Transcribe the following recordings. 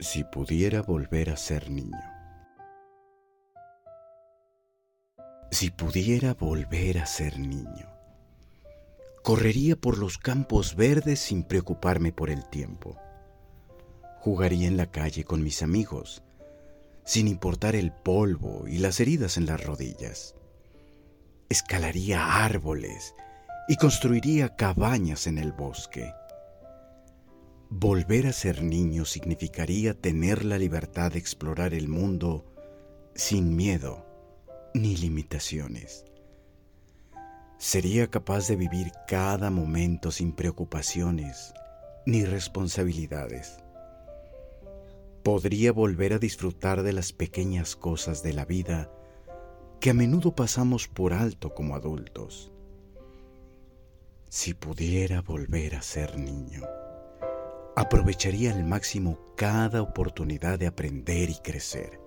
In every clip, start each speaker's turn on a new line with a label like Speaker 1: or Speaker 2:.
Speaker 1: Si pudiera volver a ser niño. Si pudiera volver a ser niño, correría por los campos verdes sin preocuparme por el tiempo. Jugaría en la calle con mis amigos, sin importar el polvo y las heridas en las rodillas. Escalaría árboles y construiría cabañas en el bosque Volver a ser niño significaría tener la libertad de explorar el mundo sin miedo ni limitaciones. Sería capaz de vivir cada momento sin preocupaciones ni responsabilidades. Podría volver a disfrutar de las pequeñas cosas de la vida que a menudo pasamos por alto como adultos. Si pudiera volver a ser niño aprovecharía al máximo cada oportunidad de aprender y crecer.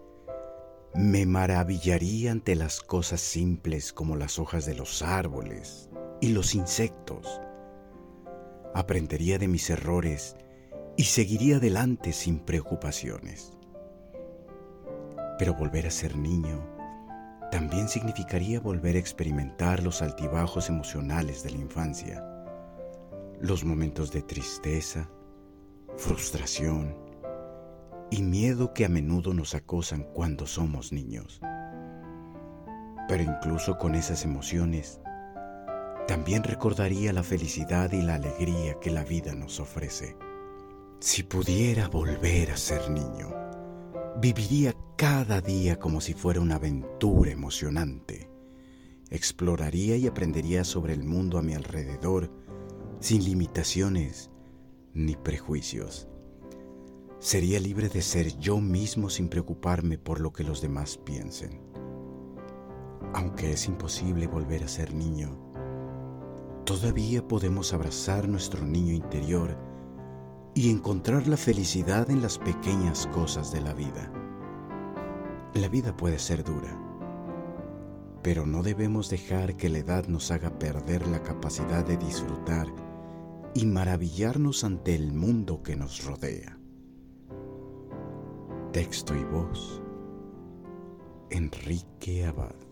Speaker 1: Me maravillaría ante las cosas simples como las hojas de los árboles y los insectos. Aprendería de mis errores y seguiría adelante sin preocupaciones. Pero volver a ser niño también significaría volver a experimentar los altibajos emocionales de la infancia, los momentos de tristeza, frustración y miedo que a menudo nos acosan cuando somos niños. Pero incluso con esas emociones, también recordaría la felicidad y la alegría que la vida nos ofrece. Si pudiera volver a ser niño, viviría cada día como si fuera una aventura emocionante. Exploraría y aprendería sobre el mundo a mi alrededor sin limitaciones ni prejuicios. Sería libre de ser yo mismo sin preocuparme por lo que los demás piensen. Aunque es imposible volver a ser niño, todavía podemos abrazar nuestro niño interior y encontrar la felicidad en las pequeñas cosas de la vida. La vida puede ser dura, pero no debemos dejar que la edad nos haga perder la capacidad de disfrutar y maravillarnos ante el mundo que nos rodea. Texto y voz, Enrique Abad.